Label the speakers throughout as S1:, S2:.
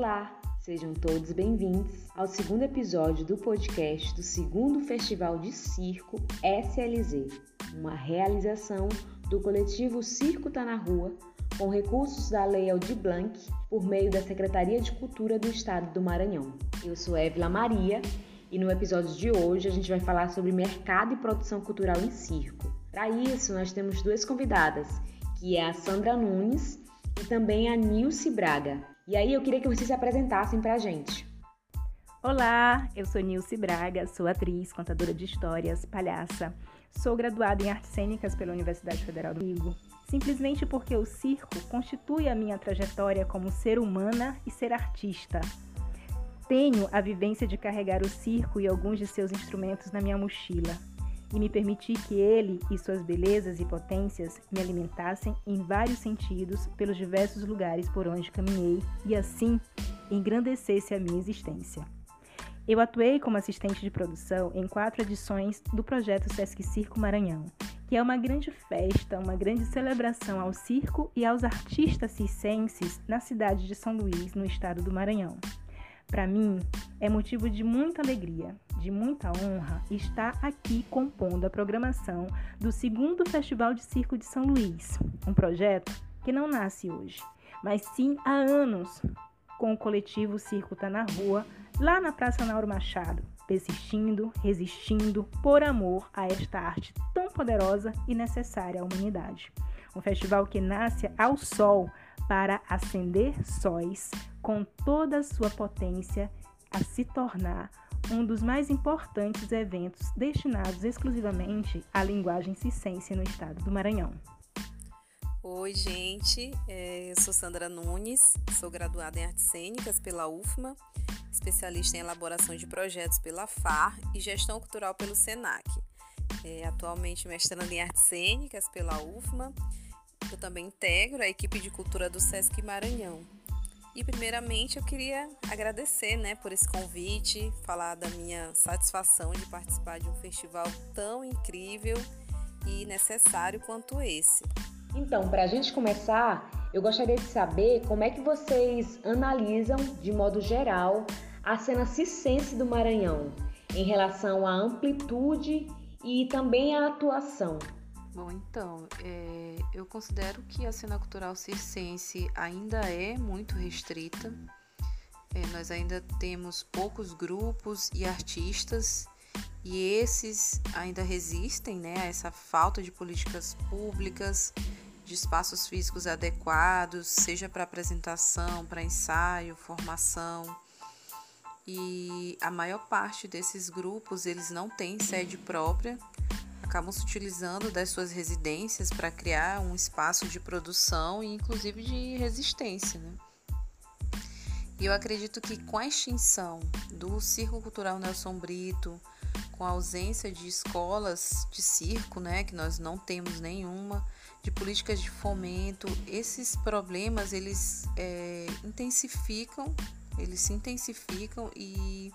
S1: Olá, sejam todos bem-vindos ao segundo episódio do podcast do segundo Festival de Circo SLZ, uma realização do coletivo Circo Tá na Rua, com recursos da Lei Aldir Blanc, por meio da Secretaria de Cultura do Estado do Maranhão. Eu sou Évila Maria e no episódio de hoje a gente vai falar sobre mercado e produção cultural em circo. Para isso, nós temos duas convidadas, que é a Sandra Nunes e também a Nilce Braga. E aí eu queria que vocês se apresentassem para a gente.
S2: Olá, eu sou Nilce Braga, sou atriz, contadora de histórias, palhaça. Sou graduada em artes cênicas pela Universidade Federal do Rio, simplesmente porque o circo constitui a minha trajetória como ser humana e ser artista. Tenho a vivência de carregar o circo e alguns de seus instrumentos na minha mochila e me permitir que ele e suas belezas e potências me alimentassem em vários sentidos pelos diversos lugares por onde caminhei e assim engrandecesse a minha existência. Eu atuei como assistente de produção em quatro edições do projeto Sesc Circo Maranhão, que é uma grande festa, uma grande celebração ao circo e aos artistas circenses na cidade de São Luís, no estado do Maranhão. Para mim, é motivo de muita alegria, de muita honra estar aqui compondo a programação do segundo Festival de Circo de São Luís, um projeto que não nasce hoje, mas sim há anos, com o coletivo Circo Tá na Rua, lá na Praça Nauro Machado, persistindo, resistindo por amor a esta arte tão poderosa e necessária à humanidade. Um festival que nasce ao sol para acender sóis com toda a sua potência a se tornar um dos mais importantes eventos destinados exclusivamente à linguagem cicense no estado do Maranhão.
S3: Oi, gente, é, eu sou Sandra Nunes, sou graduada em Artes Cênicas pela UFMA, especialista em elaboração de projetos pela FAR e gestão cultural pelo SENAC. É, atualmente mestrando em Artes Cênicas pela UFMA eu também integro a equipe de cultura do Sesc Maranhão. E primeiramente eu queria agradecer, né, por esse convite, falar da minha satisfação de participar de um festival tão incrível e necessário quanto esse.
S1: Então, para a gente começar, eu gostaria de saber como é que vocês analisam, de modo geral, a cena cicense do Maranhão em relação à amplitude e também à atuação.
S3: Bom, então, é, eu considero que a cena cultural circense ainda é muito restrita. É, nós ainda temos poucos grupos e artistas e esses ainda resistem né, a essa falta de políticas públicas, de espaços físicos adequados, seja para apresentação, para ensaio, formação. E a maior parte desses grupos eles não têm sede própria, acabam se utilizando das suas residências para criar um espaço de produção e inclusive de resistência. Né? E eu acredito que com a extinção do Circo Cultural Nelson Brito, com a ausência de escolas de circo, né, que nós não temos nenhuma, de políticas de fomento, esses problemas eles é, intensificam, eles se intensificam e,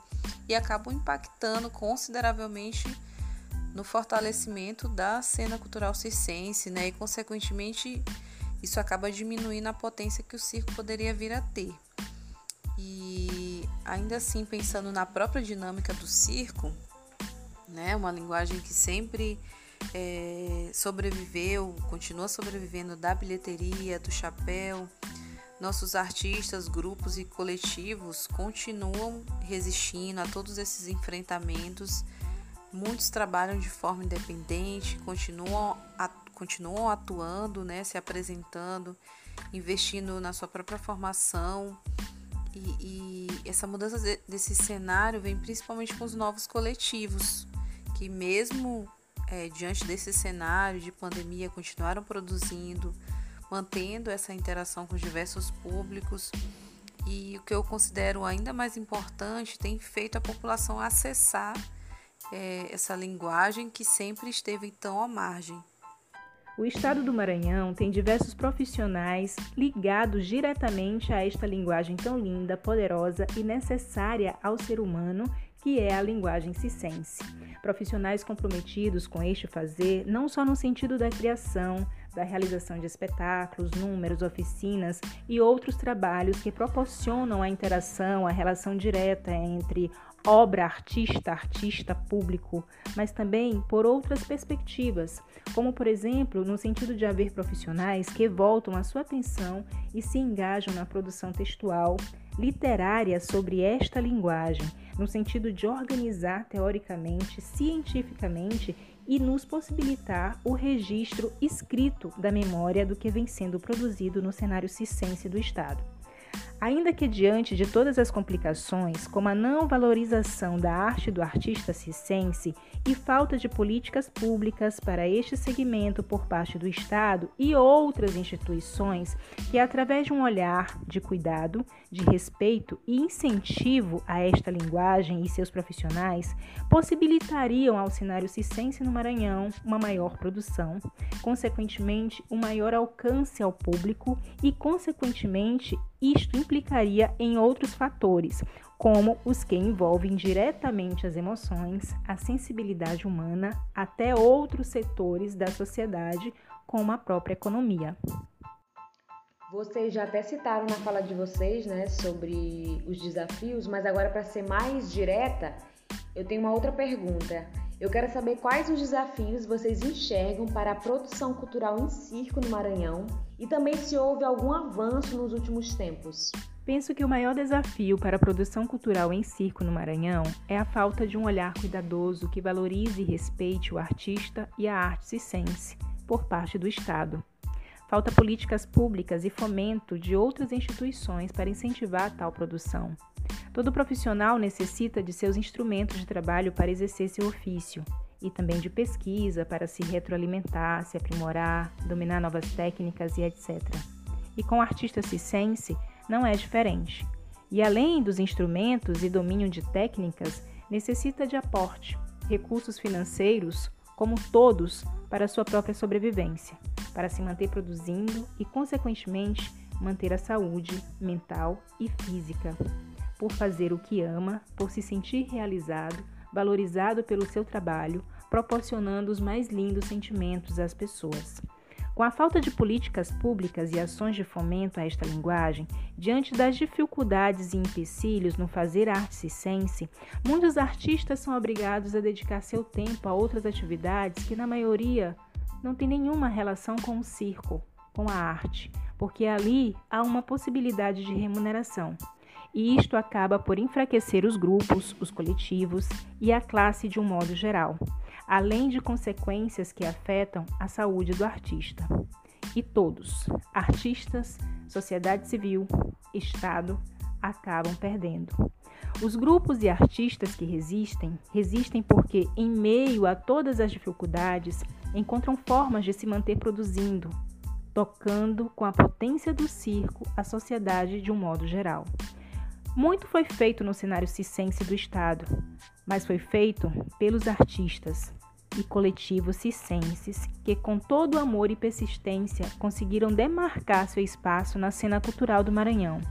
S3: e acabam impactando consideravelmente no fortalecimento da cena cultural circense, né? E consequentemente isso acaba diminuindo a potência que o circo poderia vir a ter. E ainda assim, pensando na própria dinâmica do circo, né? Uma linguagem que sempre é, sobreviveu, continua sobrevivendo da bilheteria, do chapéu. Nossos artistas, grupos e coletivos continuam resistindo a todos esses enfrentamentos Muitos trabalham de forma independente, continuam, continuam atuando, né, se apresentando, investindo na sua própria formação. E, e essa mudança de, desse cenário vem principalmente com os novos coletivos, que mesmo é, diante desse cenário de pandemia continuaram produzindo, mantendo essa interação com diversos públicos. E o que eu considero ainda mais importante, tem feito a população acessar é, essa linguagem que sempre esteve tão à margem.
S2: O estado do Maranhão tem diversos profissionais ligados diretamente a esta linguagem tão linda, poderosa e necessária ao ser humano, que é a linguagem cicense. Profissionais comprometidos com este fazer, não só no sentido da criação, da realização de espetáculos, números, oficinas e outros trabalhos que proporcionam a interação, a relação direta entre obra, artista, artista, público, mas também por outras perspectivas, como por exemplo no sentido de haver profissionais que voltam a sua atenção e se engajam na produção textual, literária sobre esta linguagem, no sentido de organizar teoricamente, cientificamente e nos possibilitar o registro escrito da memória do que vem sendo produzido no cenário circense do Estado. Ainda que diante de todas as complicações, como a não valorização da arte do artista circense e falta de políticas públicas para este segmento por parte do Estado e outras instituições que, através de um olhar de cuidado, de respeito e incentivo a esta linguagem e seus profissionais, possibilitariam ao cenário circense no Maranhão uma maior produção, consequentemente, um maior alcance ao público e, consequentemente, isto implicaria em outros fatores, como os que envolvem diretamente as emoções, a sensibilidade humana, até outros setores da sociedade, como a própria economia.
S1: Vocês já até citaram na fala de vocês, né, sobre os desafios, mas agora para ser mais direta, eu tenho uma outra pergunta. Eu quero saber quais os desafios vocês enxergam para a produção cultural em circo no Maranhão e também se houve algum avanço nos últimos tempos.
S2: Penso que o maior desafio para a produção cultural em circo no Maranhão é a falta de um olhar cuidadoso que valorize e respeite o artista e a arte circense por parte do Estado. Falta políticas públicas e fomento de outras instituições para incentivar tal produção. Todo profissional necessita de seus instrumentos de trabalho para exercer seu ofício e também de pesquisa para se retroalimentar, se aprimorar, dominar novas técnicas e etc. E com o artista circense não é diferente. E além dos instrumentos e domínio de técnicas, necessita de aporte, recursos financeiros, como todos, para sua própria sobrevivência, para se manter produzindo e, consequentemente, manter a saúde mental e física por fazer o que ama, por se sentir realizado, valorizado pelo seu trabalho, proporcionando os mais lindos sentimentos às pessoas. Com a falta de políticas públicas e ações de fomento a esta linguagem, diante das dificuldades e empecilhos no fazer arte circense, muitos artistas são obrigados a dedicar seu tempo a outras atividades que, na maioria, não têm nenhuma relação com o circo, com a arte, porque ali há uma possibilidade de remuneração. E isto acaba por enfraquecer os grupos, os coletivos e a classe de um modo geral, além de consequências que afetam a saúde do artista. E todos, artistas, sociedade civil, Estado, acabam perdendo. Os grupos e artistas que resistem, resistem porque, em meio a todas as dificuldades, encontram formas de se manter produzindo, tocando com a potência do circo a sociedade de um modo geral. Muito foi feito no cenário circense do Estado, mas foi feito pelos artistas e coletivos circenses que, com todo amor e persistência, conseguiram demarcar seu espaço na cena cultural do Maranhão.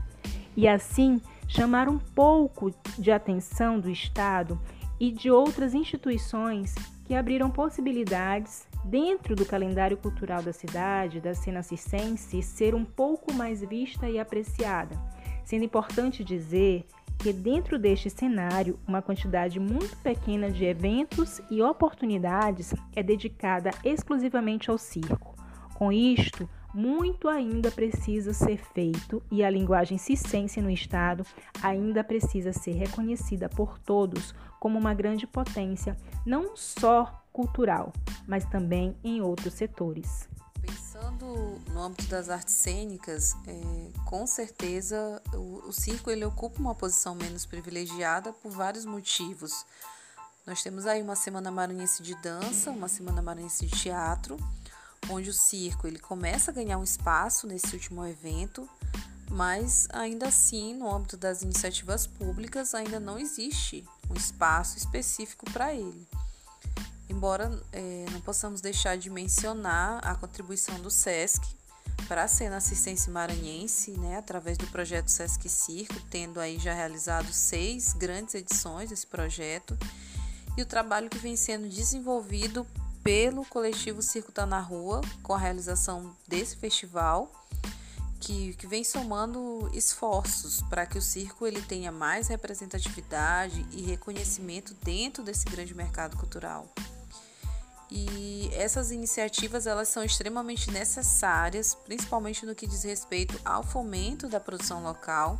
S2: E, assim, chamar um pouco de atenção do Estado e de outras instituições que abriram possibilidades dentro do calendário cultural da cidade, da cena circense, ser um pouco mais vista e apreciada. Sendo importante dizer que dentro deste cenário, uma quantidade muito pequena de eventos e oportunidades é dedicada exclusivamente ao circo. Com isto, muito ainda precisa ser feito e a linguagem circense no estado ainda precisa ser reconhecida por todos como uma grande potência, não só cultural, mas também em outros setores.
S3: Pensando no âmbito das artes cênicas, é, com certeza o, o, circo ele ocupa uma posição menos privilegiada por vários motivos. Nós temos aí uma semana maranhense de dança, uma semana maranhense de teatro, onde o circo ele começa a ganhar um espaço nesse último evento, mas ainda assim, no âmbito das iniciativas públicas, ainda não existe um espaço específico para ele embora é, não possamos deixar de mencionar a contribuição do SESC para a cena assistência maranhense, né, através do projeto SESC Circo, tendo aí já realizado seis grandes edições desse projeto, e o trabalho que vem sendo desenvolvido pelo coletivo Circo Tá na Rua, com a realização desse festival, que, que vem somando esforços para que o circo ele tenha mais representatividade e reconhecimento dentro desse grande mercado cultural. E essas iniciativas elas são extremamente necessárias, principalmente no que diz respeito ao fomento da produção local.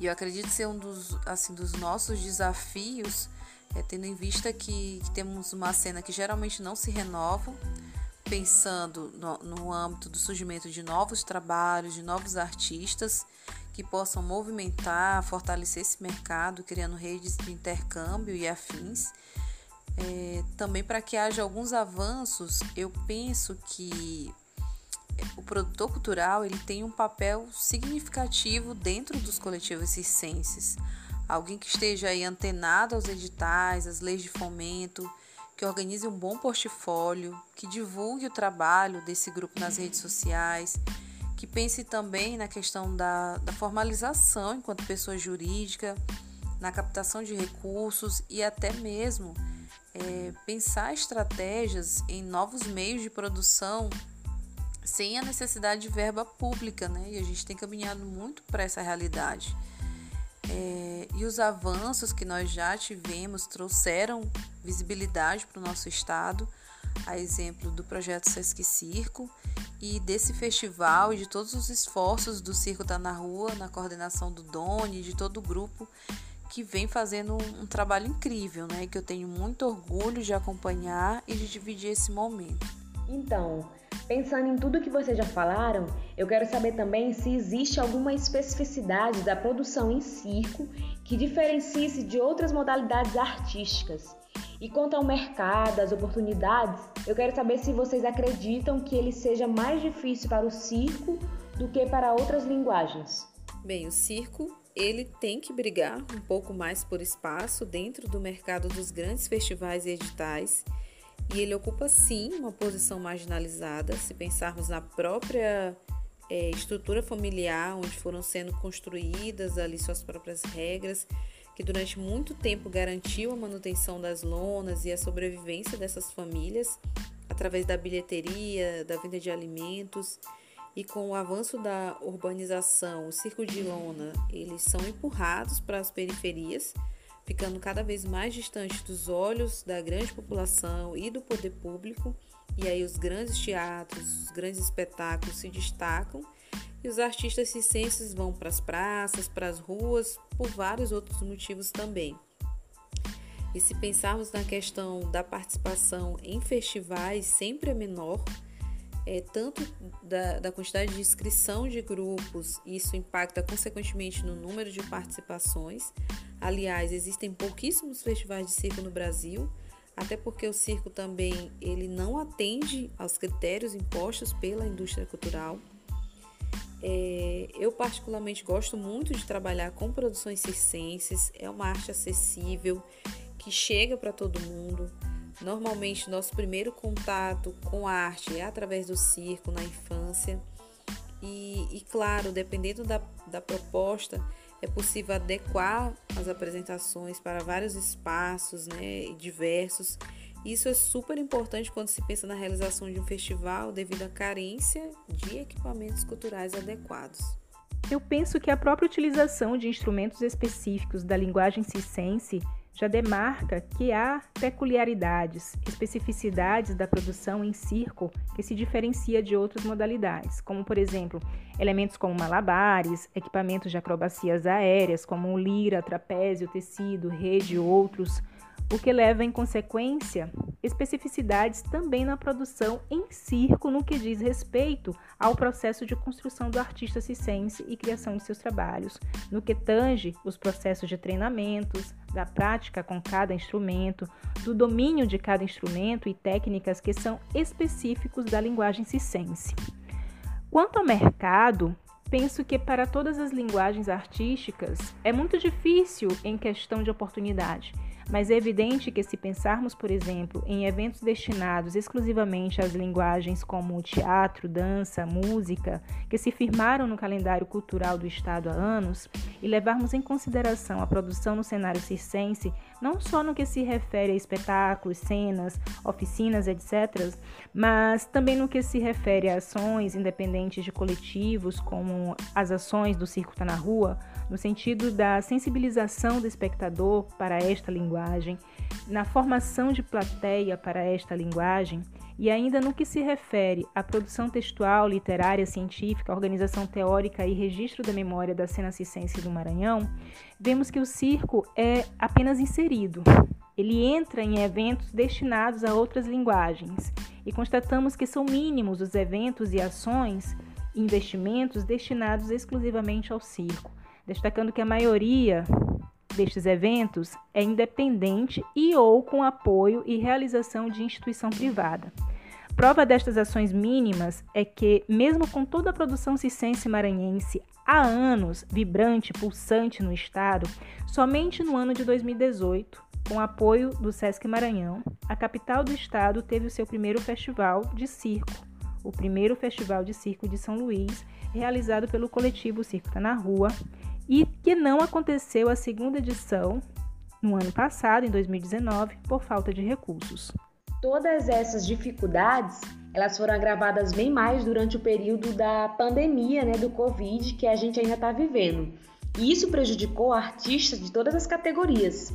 S3: E eu acredito ser um dos, assim, dos nossos desafios, é, tendo em vista que, que, temos uma cena que geralmente não se renova, pensando no, no âmbito do surgimento de novos trabalhos, de novos artistas que possam movimentar, fortalecer esse mercado, criando redes de intercâmbio e afins. É, também para que haja alguns avanços, eu penso que o produtor cultural ele tem um papel significativo dentro dos coletivos circenses. Alguém que esteja aí antenado aos editais, às leis de fomento, que organize um bom portfólio, que divulgue o trabalho desse grupo nas redes sociais, que pense também na questão da, da formalização enquanto pessoa jurídica, na captação de recursos e até mesmo é, pensar estratégias em novos meios de produção sem a necessidade de verba pública, né? E a gente tem caminhado muito para essa realidade. É, e os avanços que nós já tivemos trouxeram visibilidade para o nosso estado, a exemplo do projeto Sesc Circo e desse festival e de todos os esforços do Circo Tá na Rua, na coordenação do Doni, de todo o grupo que vem fazendo um, um trabalho incrível, né? Que eu tenho muito orgulho de acompanhar e de dividir esse momento.
S1: Então, pensando em tudo que vocês já falaram, eu quero saber também se existe alguma especificidade da produção em circo que diferencie-se de outras modalidades artísticas. E quanto ao mercado, às oportunidades, eu quero saber se vocês acreditam que ele seja mais difícil para o circo do que para outras linguagens.
S3: Bem, o circo ele tem que brigar um pouco mais por espaço dentro do mercado dos grandes festivais e editais. E ele ocupa sim uma posição marginalizada, se pensarmos na própria é, estrutura familiar, onde foram sendo construídas ali suas próprias regras, que durante muito tempo garantiu a manutenção das lonas e a sobrevivência dessas famílias através da bilheteria, da venda de alimentos e com o avanço da urbanização, o circo de lona, eles são empurrados para as periferias, ficando cada vez mais distantes dos olhos da grande população e do poder público. E aí os grandes teatros, os grandes espetáculos se destacam e os artistas circenses vão para as praças, para as ruas, por vários outros motivos também. E se pensarmos na questão da participação em festivais, sempre é menor é, tanto da, da quantidade de inscrição de grupos, isso impacta consequentemente no número de participações. Aliás, existem pouquíssimos festivais de circo no Brasil, até porque o circo também ele não atende aos critérios impostos pela indústria cultural. É, eu particularmente gosto muito de trabalhar com produções circenses, é uma arte acessível que chega para todo mundo. Normalmente, nosso primeiro contato com a arte é através do circo na infância. E, e claro, dependendo da, da proposta, é possível adequar as apresentações para vários espaços né, diversos. Isso é super importante quando se pensa na realização de um festival devido à carência de equipamentos culturais adequados.
S2: Eu penso que a própria utilização de instrumentos específicos da linguagem circense já demarca que há peculiaridades, especificidades da produção em circo que se diferencia de outras modalidades, como por exemplo, elementos como malabares, equipamentos de acrobacias aéreas como lira, trapézio, tecido, rede e outros, o que leva em consequência especificidades também na produção em circo no que diz respeito ao processo de construção do artista circense e criação de seus trabalhos, no que tange os processos de treinamentos, da prática com cada instrumento, do domínio de cada instrumento e técnicas que são específicos da linguagem circense. Quanto ao mercado, penso que para todas as linguagens artísticas é muito difícil em questão de oportunidade mas é evidente que, se pensarmos, por exemplo, em eventos destinados exclusivamente às linguagens como teatro, dança, música, que se firmaram no calendário cultural do Estado há anos, e levarmos em consideração a produção no cenário circense, não só no que se refere a espetáculos, cenas, oficinas, etc., mas também no que se refere a ações independentes de coletivos, como as ações do Circo Tá na Rua, no sentido da sensibilização do espectador para esta linguagem, na formação de plateia para esta linguagem e ainda no que se refere à produção textual, literária, científica, organização teórica e registro da memória da cena cicense do Maranhão, vemos que o circo é apenas inserido. Ele entra em eventos destinados a outras linguagens e constatamos que são mínimos os eventos e ações investimentos destinados exclusivamente ao circo destacando que a maioria destes eventos é independente e ou com apoio e realização de instituição privada. Prova destas ações mínimas é que, mesmo com toda a produção cicense maranhense há anos vibrante, pulsante no estado, somente no ano de 2018, com apoio do Sesc Maranhão, a capital do estado teve o seu primeiro festival de circo, o primeiro festival de circo de São Luís, realizado pelo coletivo Circo Tá na Rua, e que não aconteceu a segunda edição no ano passado, em 2019, por falta de recursos.
S1: Todas essas dificuldades, elas foram agravadas bem mais durante o período da pandemia, né, do Covid, que a gente ainda está vivendo. E isso prejudicou artistas de todas as categorias.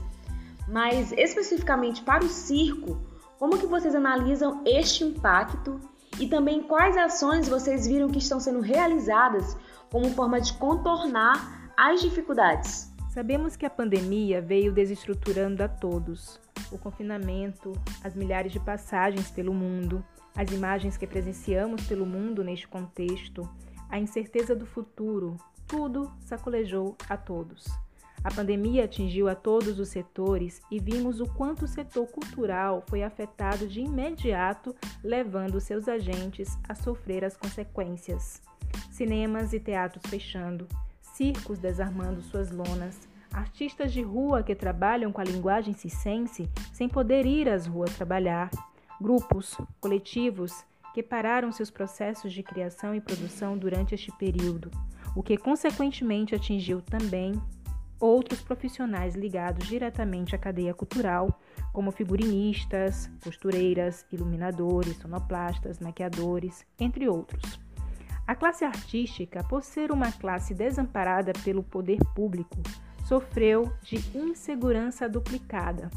S1: Mas especificamente para o circo, como que vocês analisam este impacto e também quais ações vocês viram que estão sendo realizadas como forma de contornar as dificuldades.
S2: Sabemos que a pandemia veio desestruturando a todos. O confinamento, as milhares de passagens pelo mundo, as imagens que presenciamos pelo mundo neste contexto, a incerteza do futuro, tudo sacolejou a todos. A pandemia atingiu a todos os setores e vimos o quanto o setor cultural foi afetado de imediato, levando seus agentes a sofrer as consequências. Cinemas e teatros fechando, circos desarmando suas lonas, artistas de rua que trabalham com a linguagem cicense sem poder ir às ruas trabalhar, grupos, coletivos que pararam seus processos de criação e produção durante este período, o que consequentemente atingiu também outros profissionais ligados diretamente à cadeia cultural, como figurinistas, costureiras, iluminadores, sonoplastas, maquiadores, entre outros. A classe artística, por ser uma classe desamparada pelo poder público, sofreu de insegurança duplicada,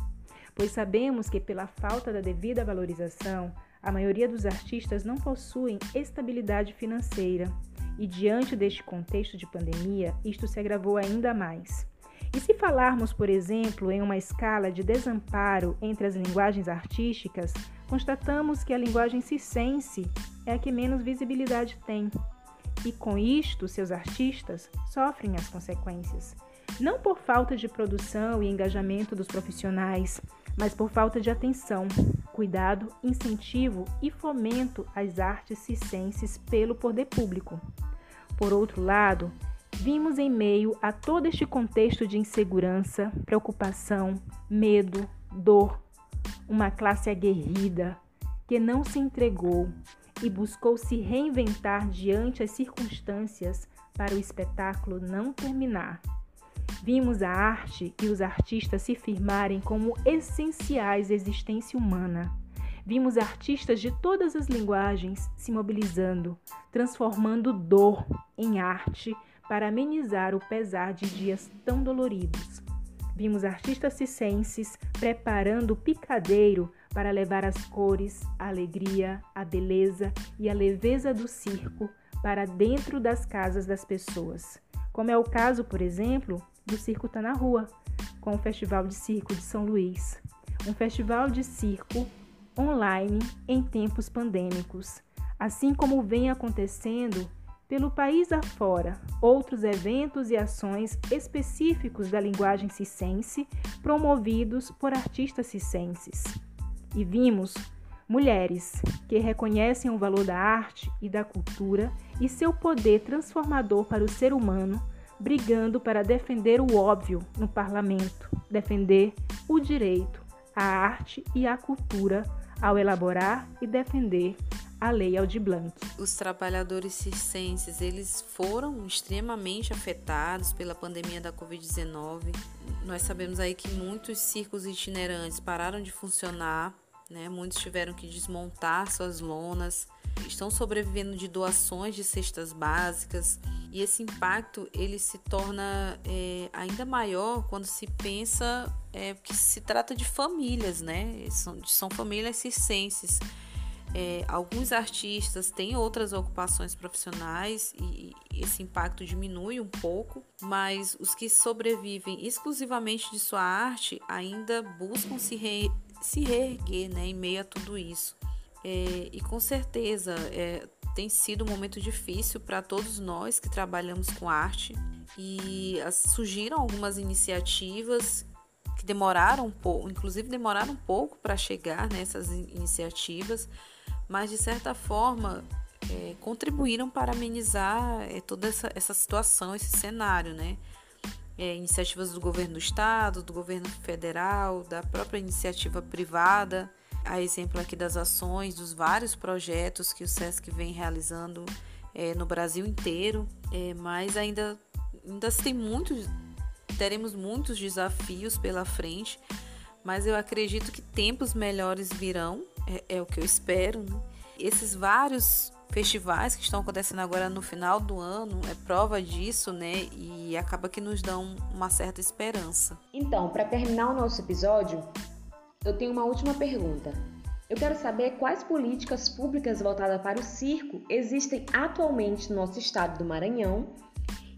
S2: pois sabemos que, pela falta da devida valorização, a maioria dos artistas não possuem estabilidade financeira e, diante deste contexto de pandemia, isto se agravou ainda mais. E se falarmos, por exemplo, em uma escala de desamparo entre as linguagens artísticas, constatamos que a linguagem circense é a que menos visibilidade tem. E com isto, seus artistas sofrem as consequências. Não por falta de produção e engajamento dos profissionais, mas por falta de atenção, cuidado, incentivo e fomento às artes circenses pelo poder público. Por outro lado, vimos em meio a todo este contexto de insegurança, preocupação, medo, dor, uma classe aguerrida que não se entregou e buscou se reinventar diante as circunstâncias para o espetáculo não terminar. Vimos a arte e os artistas se firmarem como essenciais à existência humana. Vimos artistas de todas as linguagens se mobilizando, transformando dor em arte para amenizar o pesar de dias tão doloridos. Vimos artistas cicenses preparando o picadeiro para levar as cores, a alegria, a beleza e a leveza do circo para dentro das casas das pessoas, como é o caso, por exemplo, do Circo Tá na Rua, com o Festival de Circo de São Luís, um festival de circo online em tempos pandêmicos, assim como vem acontecendo pelo país afora outros eventos e ações específicos da linguagem cicense promovidos por artistas cicenses e vimos mulheres que reconhecem o valor da arte e da cultura e seu poder transformador para o ser humano, brigando para defender o óbvio no parlamento, defender o direito, a arte e a cultura ao elaborar e defender a Lei Aldir.
S3: Os trabalhadores circenses, eles foram extremamente afetados pela pandemia da Covid-19. Nós sabemos aí que muitos circos itinerantes pararam de funcionar, né? Muitos tiveram que desmontar suas lonas, estão sobrevivendo de doações de cestas básicas e esse impacto ele se torna é, ainda maior quando se pensa é, que se trata de famílias, né? São, são famílias circenses é, alguns artistas têm outras ocupações profissionais e esse impacto diminui um pouco, mas os que sobrevivem exclusivamente de sua arte ainda buscam se, re, se reerguer né, em meio a tudo isso. É, e com certeza é, tem sido um momento difícil para todos nós que trabalhamos com arte e as, surgiram algumas iniciativas que demoraram um pouco, inclusive demoraram um pouco para chegar nessas iniciativas, mas de certa forma é, contribuíram para amenizar é, toda essa, essa situação, esse cenário, né? É, iniciativas do governo do estado, do governo federal, da própria iniciativa privada, a exemplo aqui das ações, dos vários projetos que o SESC vem realizando é, no Brasil inteiro, é, mas ainda, ainda tem muitos, teremos muitos desafios pela frente, mas eu acredito que tempos melhores virão é, é o que eu espero. Né? Esses vários festivais que estão acontecendo agora no final do ano é prova disso, né? E acaba que nos dão uma certa esperança.
S1: Então, para terminar o nosso episódio, eu tenho uma última pergunta. Eu quero saber quais políticas públicas voltadas para o circo existem atualmente no nosso estado do Maranhão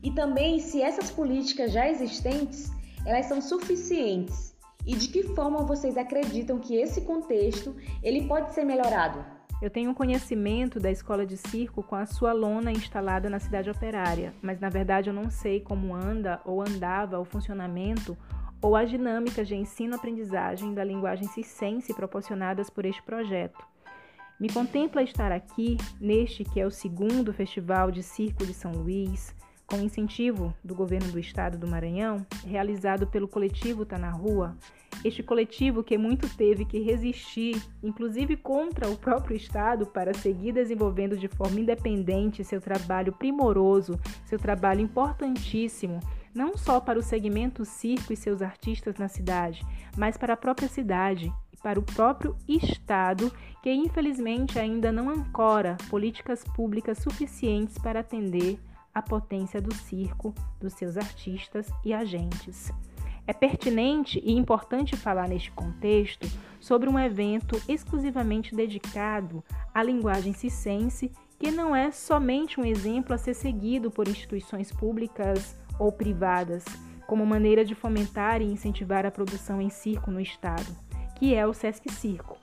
S1: e também se essas políticas já existentes elas são suficientes e de que forma vocês acreditam que esse contexto ele pode ser melhorado?
S2: Eu tenho conhecimento da escola de circo com a sua lona instalada na cidade operária, mas na verdade eu não sei como anda ou andava o funcionamento ou as dinâmicas de ensino-aprendizagem da linguagem circense proporcionadas por este projeto. Me contempla estar aqui, neste que é o segundo Festival de Circo de São Luís, com incentivo do governo do estado do Maranhão, realizado pelo coletivo Tá na Rua, este coletivo que muito teve que resistir, inclusive contra o próprio estado, para seguir desenvolvendo de forma independente seu trabalho primoroso, seu trabalho importantíssimo, não só para o segmento circo e seus artistas na cidade, mas para a própria cidade para o próprio Estado, que infelizmente ainda não ancora políticas públicas suficientes para atender a potência do circo, dos seus artistas e agentes. É pertinente e importante falar neste contexto sobre um evento exclusivamente dedicado à linguagem cicense, que não é somente um exemplo a ser seguido por instituições públicas ou privadas, como maneira de fomentar e incentivar a produção em circo no Estado, que é o Sesc Circo,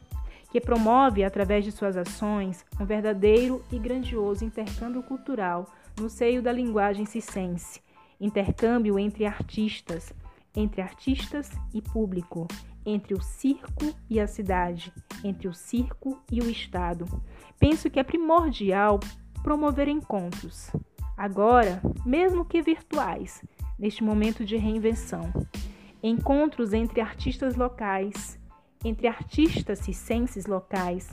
S2: que promove, através de suas ações, um verdadeiro e grandioso intercâmbio cultural no seio da linguagem cicense, intercâmbio entre artistas, entre artistas e público, entre o circo e a cidade, entre o circo e o Estado. Penso que é primordial promover encontros, agora, mesmo que virtuais, neste momento de reinvenção. Encontros entre artistas locais, entre artistas cicenses locais,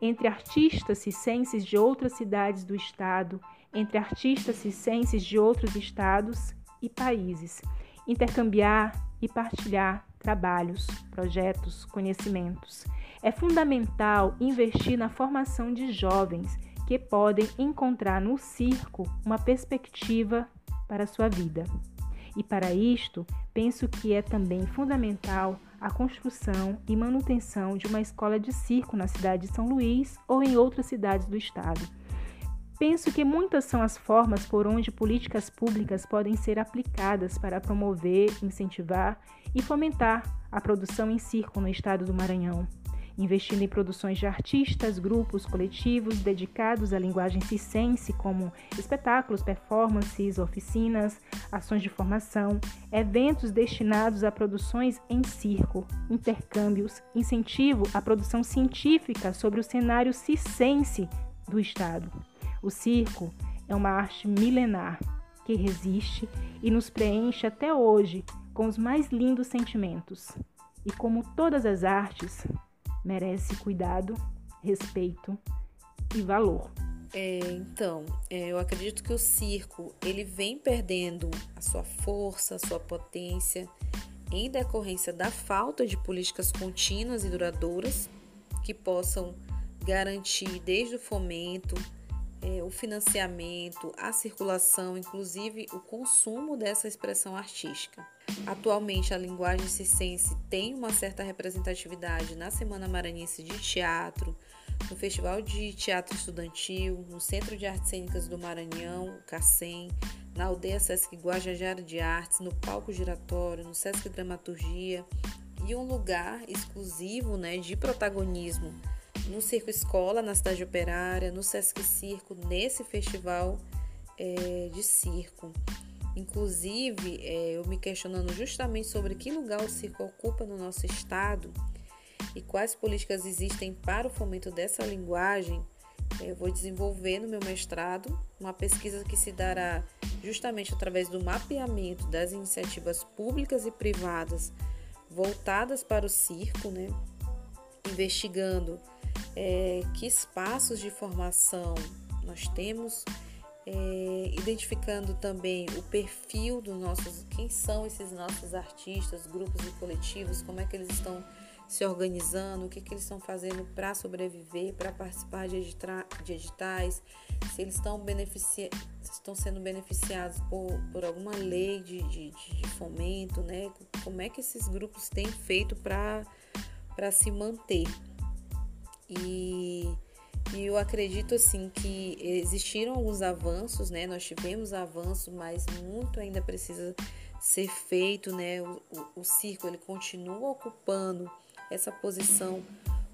S2: entre artistas cicenses de outras cidades do estado, entre artistas cicenses de outros estados e países, intercambiar e partilhar trabalhos, projetos, conhecimentos. É fundamental investir na formação de jovens que podem encontrar no circo uma perspectiva para a sua vida. E para isto, penso que é também fundamental a construção e manutenção de uma escola de circo na cidade de São Luís ou em outras cidades do estado. Penso que muitas são as formas por onde políticas públicas podem ser aplicadas para promover, incentivar e fomentar a produção em circo no estado do Maranhão investindo em produções de artistas, grupos, coletivos dedicados à linguagem circense, como espetáculos, performances, oficinas, ações de formação, eventos destinados a produções em circo, intercâmbios, incentivo à produção científica sobre o cenário circense do Estado. O circo é uma arte milenar que resiste e nos preenche até hoje com os mais lindos sentimentos: e, como todas as artes, merece cuidado, respeito e valor.
S3: É, então, é, eu acredito que o circo ele vem perdendo a sua força, a sua potência em decorrência da falta de políticas contínuas e duradouras que possam garantir desde o fomento, é, o financiamento, a circulação, inclusive o consumo dessa expressão artística. Atualmente, a linguagem circense tem uma certa representatividade na Semana Maranhense de Teatro, no Festival de Teatro Estudantil, no Centro de Artes Cênicas do Maranhão, o CACEM, na Aldeia Sesc Guajajara de Artes, no Palco Giratório, no Sesc Dramaturgia e um lugar exclusivo né, de protagonismo no Circo Escola, na Cidade Operária, no Sesc Circo, nesse festival é, de circo. Inclusive, é, eu me questionando justamente sobre que lugar o circo ocupa no nosso estado e quais políticas existem para o fomento dessa linguagem, é, eu vou desenvolver no meu mestrado uma pesquisa que se dará justamente através do mapeamento das iniciativas públicas e privadas voltadas para o circo, né? investigando é, que espaços de formação nós temos, é, identificando também o perfil dos nossos, quem são esses nossos artistas, grupos e coletivos, como é que eles estão se organizando, o que, que eles estão fazendo para sobreviver, para participar de, de editais, se eles estão, estão sendo beneficiados por, por alguma lei de, de, de fomento, né? Como é que esses grupos têm feito para se manter. E, e eu acredito assim que existiram alguns avanços, né? Nós tivemos avanços, mas muito ainda precisa ser feito, né? O, o, o circo ele continua ocupando essa posição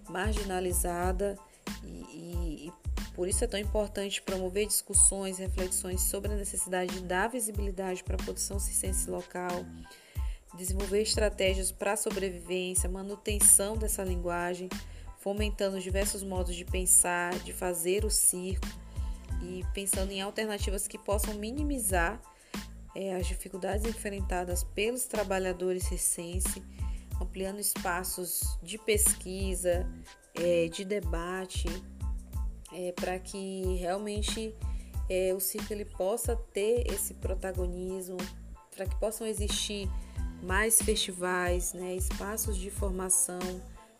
S3: marginalizada e, e, e, por isso é tão importante promover discussões, reflexões sobre a necessidade de dar visibilidade para a produção circense local, desenvolver estratégias para a sobrevivência, manutenção dessa linguagem, fomentando diversos modos de pensar, de fazer o circo e pensando em alternativas que possam minimizar é, as dificuldades enfrentadas pelos trabalhadores circense ampliando espaços de pesquisa, é, de debate, é, para que realmente é, o circo ele possa ter esse protagonismo, para que possam existir mais festivais, né, espaços de formação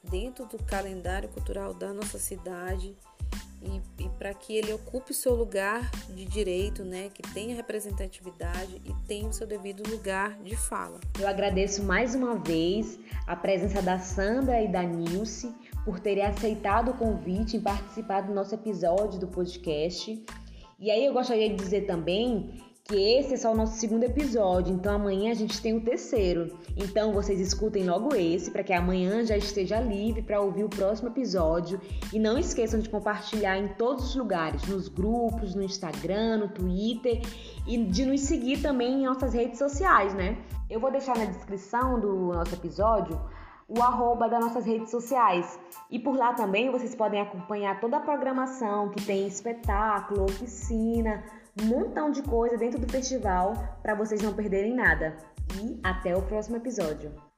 S3: dentro do calendário cultural da nossa cidade e, e para que ele ocupe o seu lugar de direito, né, que tenha representatividade e tenha o seu devido lugar de fala.
S1: Eu agradeço mais uma vez a presença da Sandra e da Nilce por terem aceitado o convite em participar do nosso episódio do podcast. E aí eu gostaria de dizer também que esse é só o nosso segundo episódio, então amanhã a gente tem o terceiro. Então vocês escutem logo esse para que amanhã já esteja livre para ouvir o próximo episódio e não esqueçam de compartilhar em todos os lugares, nos grupos, no Instagram, no Twitter e de nos seguir também em nossas redes sociais, né? Eu vou deixar na descrição do nosso episódio o arroba das nossas redes sociais. E por lá também vocês podem acompanhar toda a programação que tem espetáculo, oficina, um montão de coisa dentro do festival para vocês não perderem nada. E até o próximo episódio.